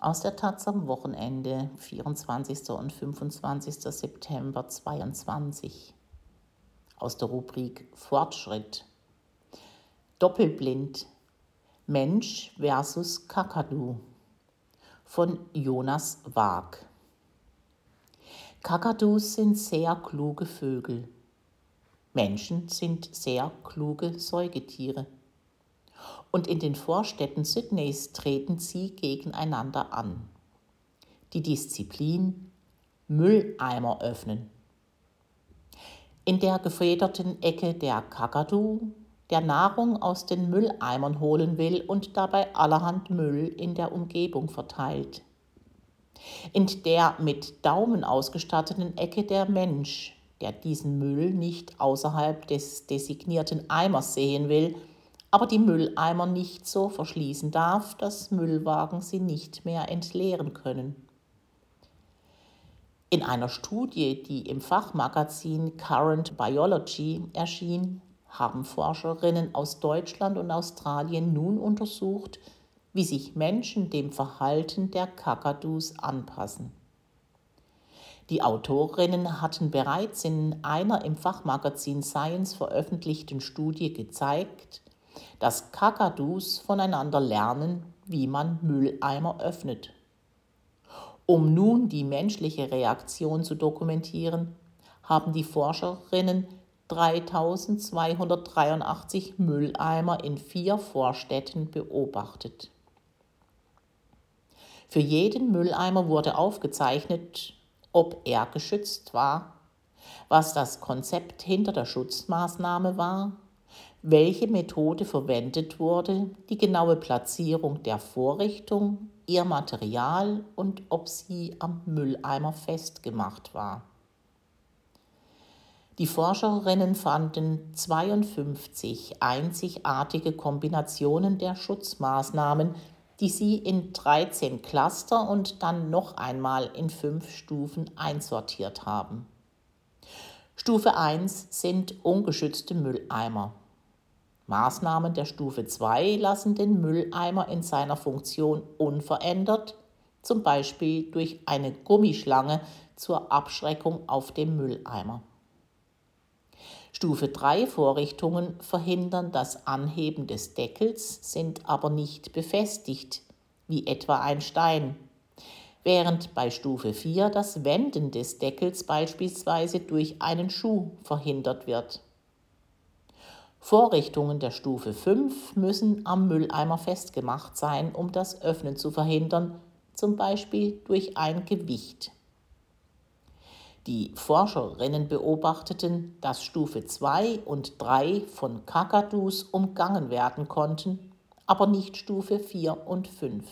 aus der Taz am Wochenende 24. und 25. September 22 aus der Rubrik Fortschritt. Doppelblind Mensch versus Kakadu von Jonas Waag. Kakadus sind sehr kluge Vögel. Menschen sind sehr kluge Säugetiere und in den Vorstädten Sydneys treten sie gegeneinander an. Die Disziplin Mülleimer öffnen. In der gefederten Ecke der Kakadu, der Nahrung aus den Mülleimern holen will und dabei allerhand Müll in der Umgebung verteilt. In der mit Daumen ausgestatteten Ecke der Mensch, der diesen Müll nicht außerhalb des designierten Eimers sehen will aber die Mülleimer nicht so verschließen darf, dass Müllwagen sie nicht mehr entleeren können. In einer Studie, die im Fachmagazin Current Biology erschien, haben Forscherinnen aus Deutschland und Australien nun untersucht, wie sich Menschen dem Verhalten der Kakadus anpassen. Die Autorinnen hatten bereits in einer im Fachmagazin Science veröffentlichten Studie gezeigt, dass Kakadus voneinander lernen, wie man Mülleimer öffnet. Um nun die menschliche Reaktion zu dokumentieren, haben die Forscherinnen 3283 Mülleimer in vier Vorstädten beobachtet. Für jeden Mülleimer wurde aufgezeichnet, ob er geschützt war, was das Konzept hinter der Schutzmaßnahme war welche Methode verwendet wurde, die genaue Platzierung der Vorrichtung, ihr Material und ob sie am Mülleimer festgemacht war. Die Forscherinnen fanden 52 einzigartige Kombinationen der Schutzmaßnahmen, die sie in 13 Cluster und dann noch einmal in fünf Stufen einsortiert haben. Stufe 1 sind ungeschützte Mülleimer. Maßnahmen der Stufe 2 lassen den Mülleimer in seiner Funktion unverändert, zum Beispiel durch eine Gummischlange zur Abschreckung auf dem Mülleimer. Stufe 3 Vorrichtungen verhindern das Anheben des Deckels, sind aber nicht befestigt, wie etwa ein Stein, während bei Stufe 4 das Wenden des Deckels beispielsweise durch einen Schuh verhindert wird. Vorrichtungen der Stufe 5 müssen am Mülleimer festgemacht sein, um das Öffnen zu verhindern, zum Beispiel durch ein Gewicht. Die Forscherinnen beobachteten, dass Stufe 2 und 3 von Kakadus umgangen werden konnten, aber nicht Stufe 4 und 5.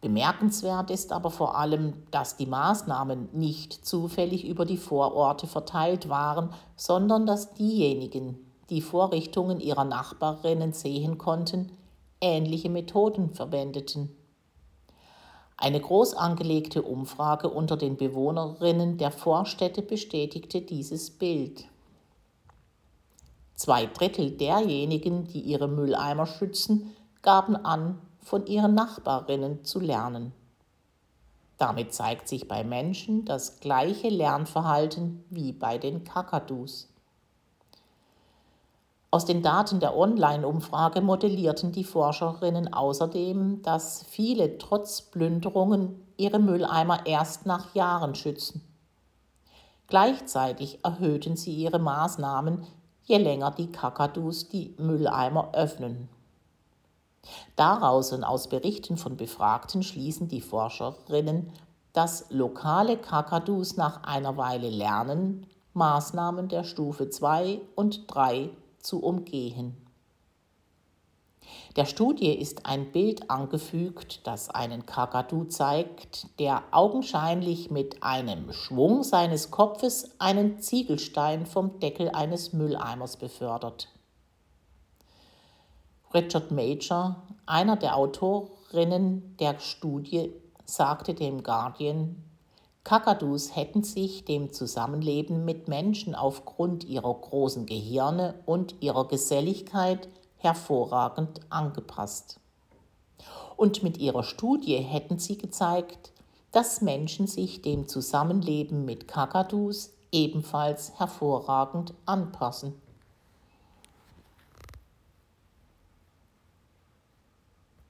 Bemerkenswert ist aber vor allem, dass die Maßnahmen nicht zufällig über die Vororte verteilt waren, sondern dass diejenigen, die Vorrichtungen ihrer Nachbarinnen sehen konnten, ähnliche Methoden verwendeten. Eine groß angelegte Umfrage unter den Bewohnerinnen der Vorstädte bestätigte dieses Bild. Zwei Drittel derjenigen, die ihre Mülleimer schützen, gaben an, von ihren Nachbarinnen zu lernen. Damit zeigt sich bei Menschen das gleiche Lernverhalten wie bei den Kakadus. Aus den Daten der Online-Umfrage modellierten die Forscherinnen außerdem, dass viele trotz Plünderungen ihre Mülleimer erst nach Jahren schützen. Gleichzeitig erhöhten sie ihre Maßnahmen, je länger die Kakadus die Mülleimer öffnen. Daraus und aus Berichten von Befragten schließen die Forscherinnen, dass lokale Kakadus nach einer Weile lernen, Maßnahmen der Stufe 2 und 3 zu umgehen. Der Studie ist ein Bild angefügt, das einen Kakadu zeigt, der augenscheinlich mit einem Schwung seines Kopfes einen Ziegelstein vom Deckel eines Mülleimers befördert. Richard Major, einer der Autorinnen der Studie, sagte dem Guardian, Kakadus hätten sich dem Zusammenleben mit Menschen aufgrund ihrer großen Gehirne und ihrer Geselligkeit hervorragend angepasst. Und mit ihrer Studie hätten sie gezeigt, dass Menschen sich dem Zusammenleben mit Kakadus ebenfalls hervorragend anpassen.